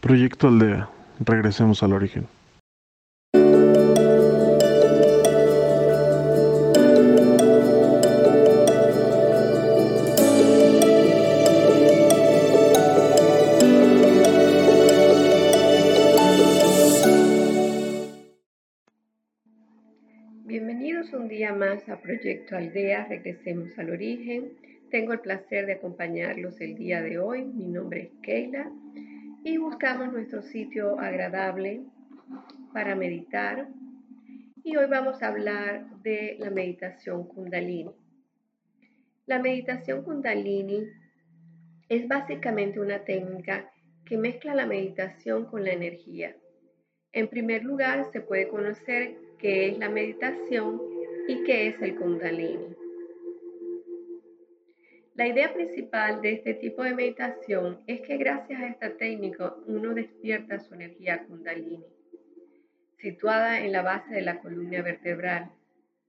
Proyecto Aldea. Regresemos al origen. Bienvenidos un día más a Proyecto Aldea, regresemos al origen. Tengo el placer de acompañarlos el día de hoy. Mi nombre es Keila y buscamos nuestro sitio agradable para meditar. Y hoy vamos a hablar de la meditación kundalini. La meditación kundalini es básicamente una técnica que mezcla la meditación con la energía. En primer lugar, se puede conocer qué es la meditación y qué es el kundalini. La idea principal de este tipo de meditación es que gracias a esta técnica uno despierta su energía kundalini, situada en la base de la columna vertebral.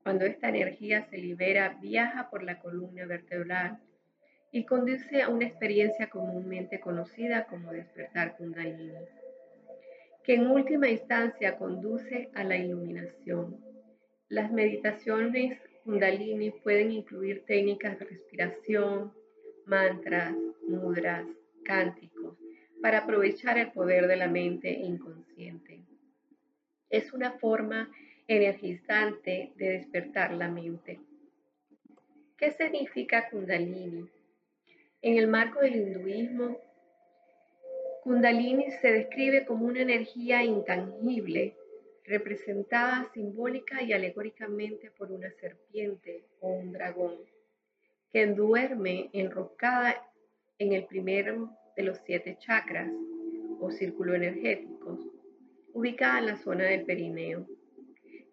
Cuando esta energía se libera, viaja por la columna vertebral y conduce a una experiencia comúnmente conocida como despertar kundalini, que en última instancia conduce a la iluminación. Las meditaciones Kundalini pueden incluir técnicas de respiración, mantras, mudras, cánticos, para aprovechar el poder de la mente inconsciente. Es una forma energizante de despertar la mente. ¿Qué significa Kundalini? En el marco del hinduismo, Kundalini se describe como una energía intangible representada simbólica y alegóricamente por una serpiente o un dragón, que duerme enroscada en el primero de los siete chakras o círculos energéticos, ubicada en la zona del perineo.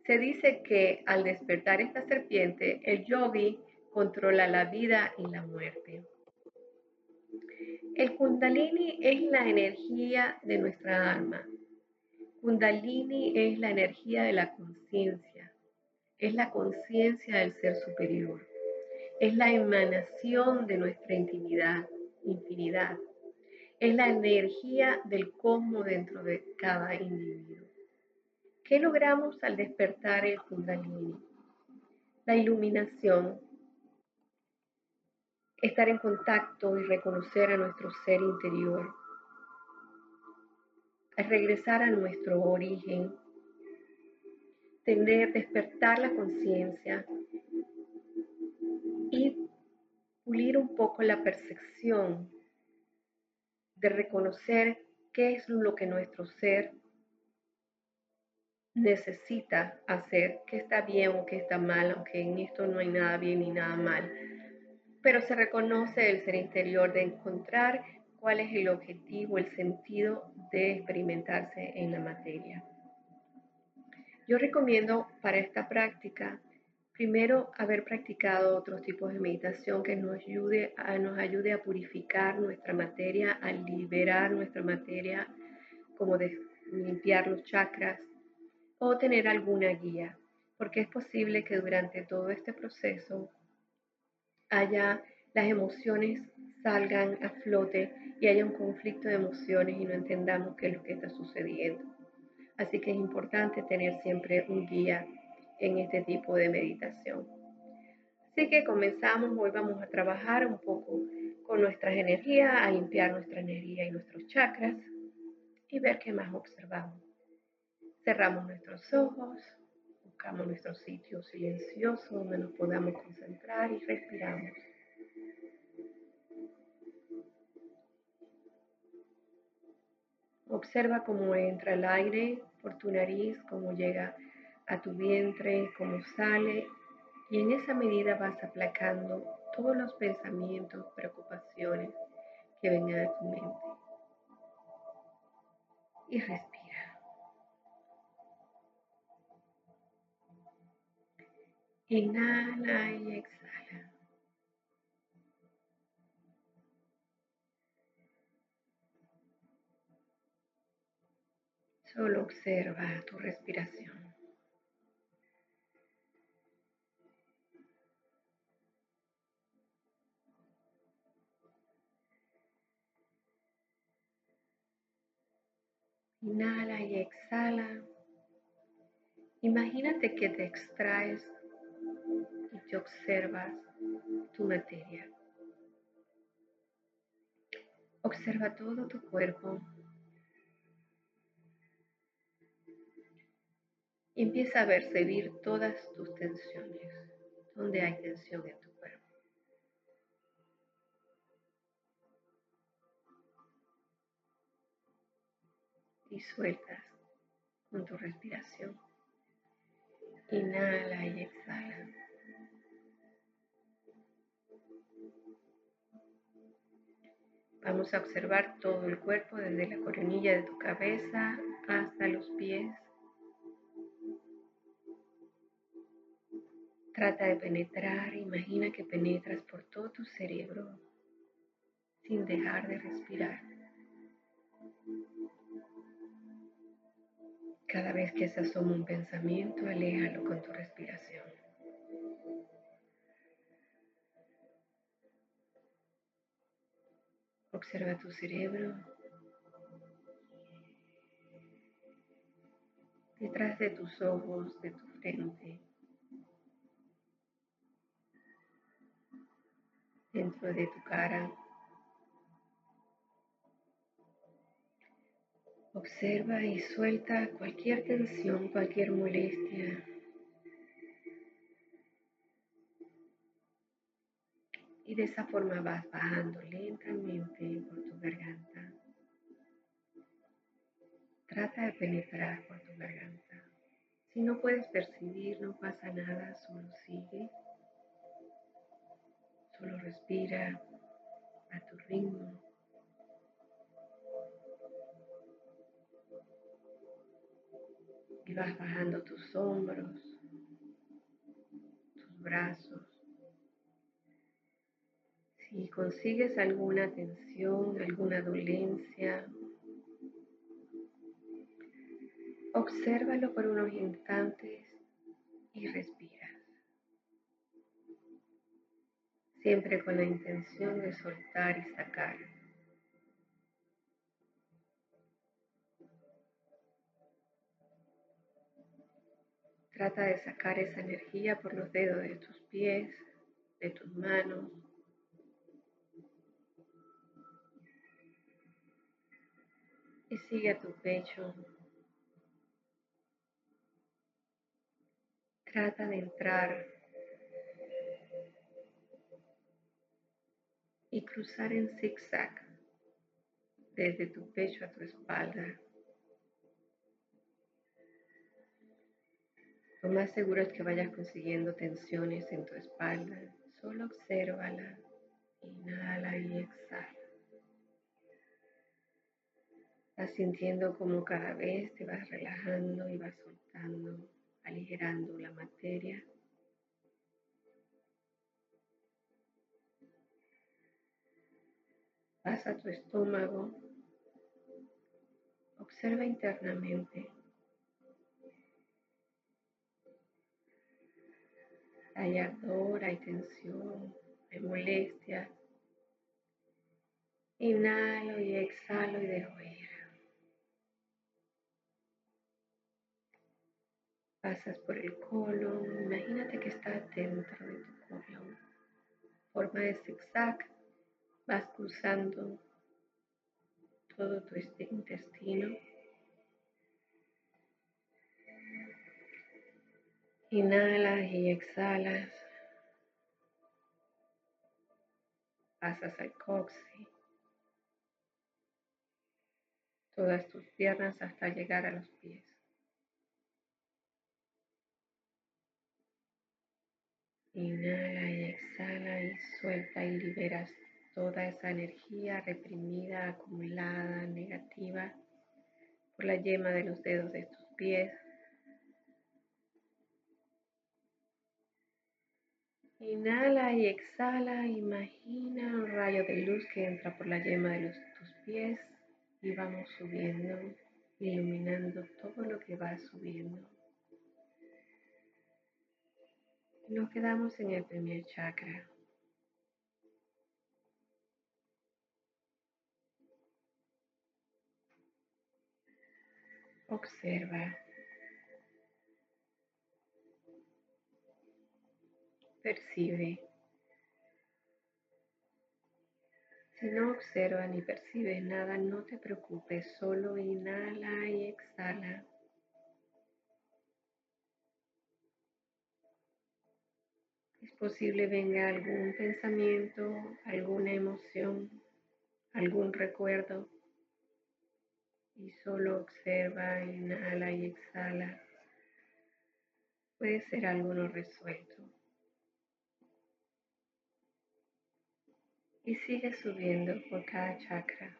Se dice que al despertar esta serpiente, el yogi controla la vida y la muerte. El kundalini es la energía de nuestra alma, Kundalini es la energía de la conciencia, es la conciencia del ser superior, es la emanación de nuestra intimidad, infinidad, es la energía del cosmos dentro de cada individuo. ¿Qué logramos al despertar el Kundalini? La iluminación, estar en contacto y reconocer a nuestro ser interior, regresar a nuestro origen, tener, despertar la conciencia y pulir un poco la percepción de reconocer qué es lo que nuestro ser necesita hacer, qué está bien o qué está mal, aunque en esto no hay nada bien ni nada mal. Pero se reconoce el ser interior de encontrar cuál es el objetivo, el sentido de experimentarse en la materia. Yo recomiendo para esta práctica primero haber practicado otros tipos de meditación que nos ayude a, nos ayude a purificar nuestra materia, a liberar nuestra materia, como de limpiar los chakras o tener alguna guía, porque es posible que durante todo este proceso haya las emociones salgan a flote y haya un conflicto de emociones y no entendamos qué es lo que está sucediendo. Así que es importante tener siempre un guía en este tipo de meditación. Así que comenzamos, hoy vamos a trabajar un poco con nuestras energías, a limpiar nuestra energía y nuestros chakras y ver qué más observamos. Cerramos nuestros ojos, buscamos nuestro sitio silencioso donde nos podamos concentrar y respiramos. Observa cómo entra el aire por tu nariz, cómo llega a tu vientre, cómo sale y en esa medida vas aplacando todos los pensamientos, preocupaciones que vengan a tu mente. Y respira. Inhala y exhala. Solo observa tu respiración. Inhala y exhala. Imagínate que te extraes y te observas tu materia. Observa todo tu cuerpo empieza a percibir todas tus tensiones, donde hay tensión en tu cuerpo. Y sueltas con tu respiración. Inhala y exhala. Vamos a observar todo el cuerpo desde la coronilla de tu cabeza hasta los pies. Trata de penetrar, imagina que penetras por todo tu cerebro sin dejar de respirar. Cada vez que se asoma un pensamiento, aléjalo con tu respiración. Observa tu cerebro. Detrás de tus ojos, de tu frente. Dentro de tu cara. Observa y suelta cualquier tensión, cualquier molestia. Y de esa forma vas bajando lentamente por tu garganta. Trata de penetrar por tu garganta. Si no puedes percibir, no pasa nada, solo sigue. Solo respira a tu ritmo. Y vas bajando tus hombros, tus brazos. Si consigues alguna tensión, alguna dolencia, obsérvalo por unos instantes y respiras. Siempre con la intención de soltar y sacar. Trata de sacar esa energía por los dedos de tus pies, de tus manos. Y sigue a tu pecho. Trata de entrar y cruzar en zigzag desde tu pecho a tu espalda. Lo más seguro es que vayas consiguiendo tensiones en tu espalda. Solo obsérvala. Inhala y exhala. Vas sintiendo como cada vez te vas relajando y vas soltando, aligerando la materia. Vas a tu estómago. Observa internamente. Hay ardor, hay tensión, hay molestia. Inhalo y exhalo y dejo ir. Pasas por el colon, imagínate que estás dentro de tu colon. Forma de zigzag, vas cruzando todo tu intestino. Inhalas y exhalas. Pasas al coxis. Todas tus piernas hasta llegar a los pies. Inhala y exhala y suelta y liberas toda esa energía reprimida, acumulada, negativa por la yema de los dedos de tus pies. Inhala y exhala, imagina un rayo de luz que entra por la yema de los, tus pies y vamos subiendo, iluminando todo lo que va subiendo. Nos quedamos en el primer chakra. Observa. Percibe. Si no observa ni percibes nada, no te preocupes, solo inhala y exhala. Es posible venga algún pensamiento, alguna emoción, algún recuerdo y solo observa, inhala y exhala. Puede ser algo no resuelto. Y sigue subiendo por cada chakra.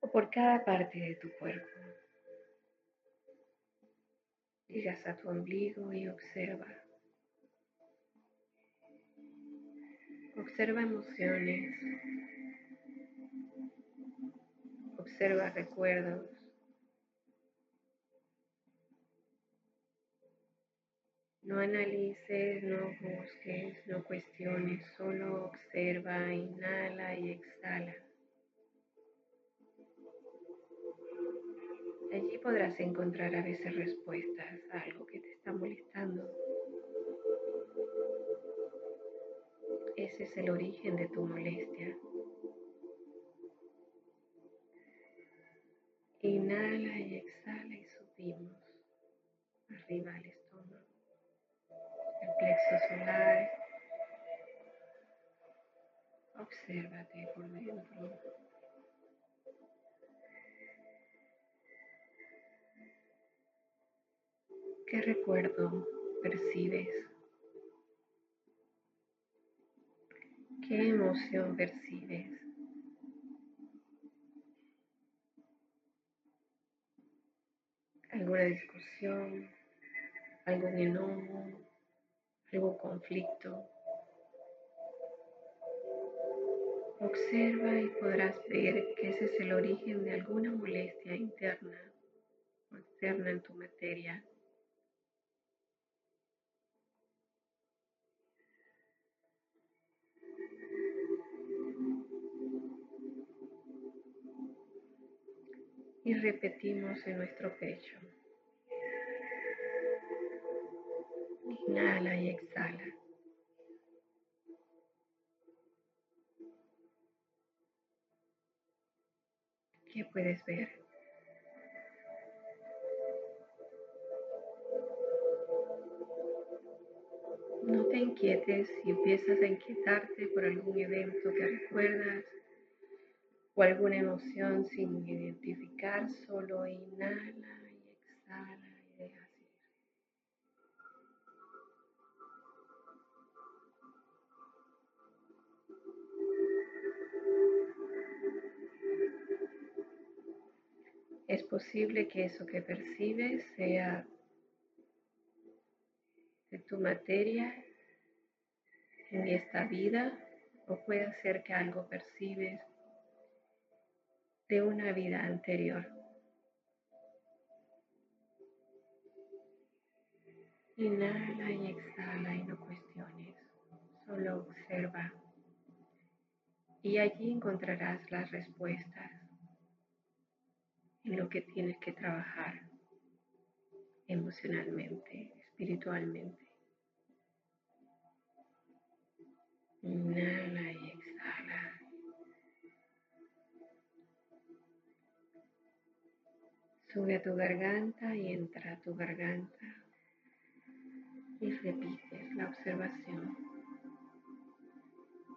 O por cada parte de tu cuerpo. Llegas a tu ombligo y observa. Observa emociones. Observa recuerdos. No analices, no busques, no cuestiones, solo observa, inhala y exhala. Allí podrás encontrar a veces respuestas a algo que te está molestando. Ese es el origen de tu molestia. Inhala y exhala y subimos arriba al estómago el plexo solar. Obsérvate por dentro. ¿Qué recuerdo percibes? ¿Qué emoción percibes? ¿Alguna discusión? ¿Algún enojo? algún conflicto. Observa y podrás ver que ese es el origen de alguna molestia interna o externa en tu materia. Y repetimos en nuestro pecho. Inhala y exhala. ¿Qué puedes ver? No te inquietes si empiezas a inquietarte por algún evento que recuerdas o alguna emoción sin identificar, solo inhala y exhala y deja Es posible que eso que percibes sea de tu materia en esta vida o puede ser que algo percibes de una vida anterior. Inhala y exhala y no cuestiones, solo observa y allí encontrarás las respuestas en lo que tienes que trabajar emocionalmente, espiritualmente. Inhala Sube a tu garganta y entra a tu garganta y repites la observación.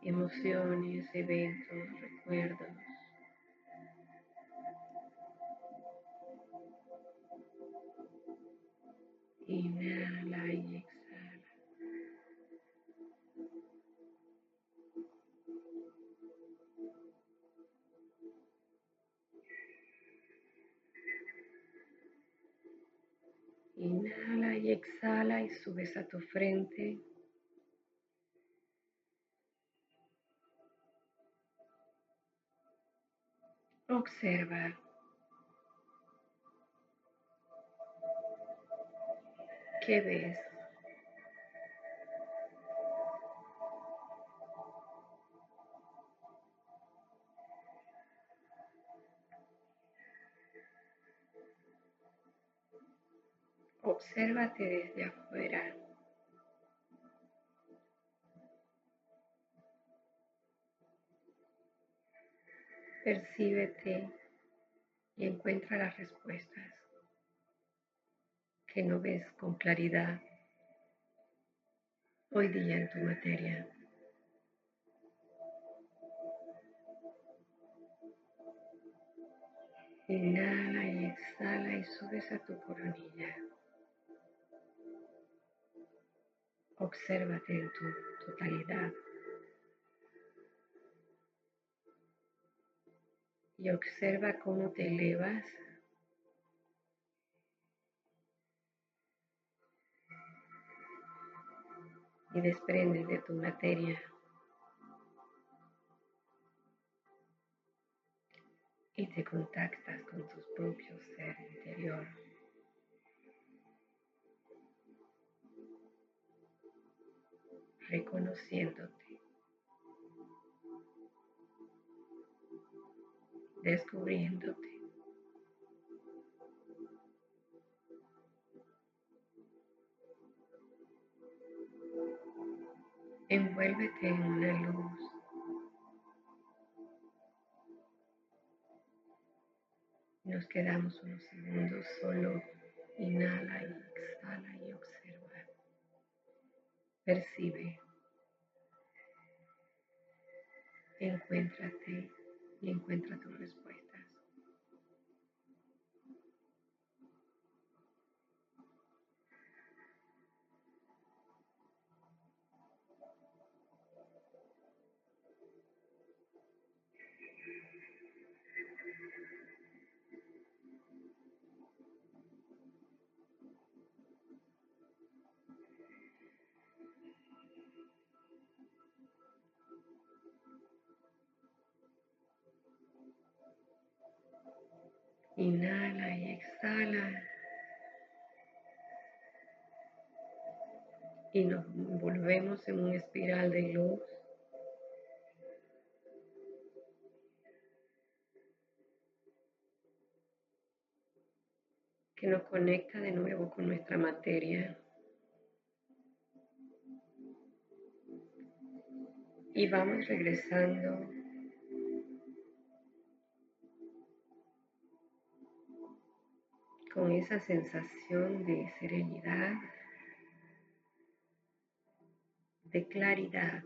Emociones, eventos, recuerdos. Inhala y Inhala y exhala y subes a tu frente. Observa ¿Qué ves? Obsérvate desde afuera. Percíbete y encuentra las respuestas que no ves con claridad hoy día en tu materia. Inhala y exhala y subes a tu coronilla. Obsérvate en tu totalidad. Y observa cómo te elevas y desprendes de tu materia y te contactas con tu propio ser interior. Reconociéndote, descubriéndote. Envuélvete en una luz Nos quedamos unos segundos solo. Inhala y exhala y observa. Percibe. Encuéntrate y encuentra tus respuestas. Inhala y exhala. Y nos volvemos en una espiral de luz. que nos conecta de nuevo con nuestra materia. Y vamos regresando con esa sensación de serenidad, de claridad.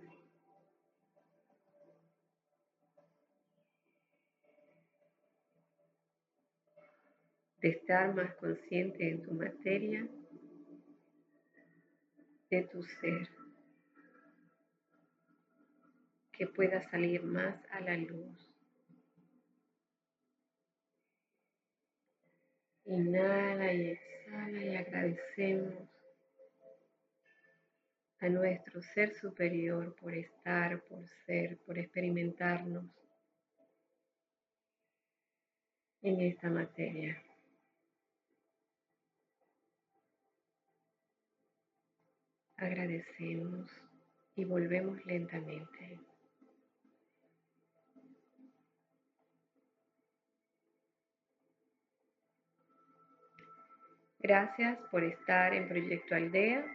de estar más consciente en tu materia, de tu ser, que pueda salir más a la luz. Inhala y exhala y agradecemos a nuestro ser superior por estar, por ser, por experimentarnos en esta materia. Agradecemos y volvemos lentamente. Gracias por estar en Proyecto Aldea.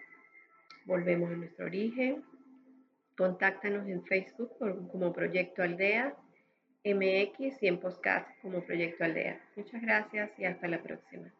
Volvemos a nuestro origen. Contáctanos en Facebook como Proyecto Aldea MX y en podcast como Proyecto Aldea. Muchas gracias y hasta la próxima.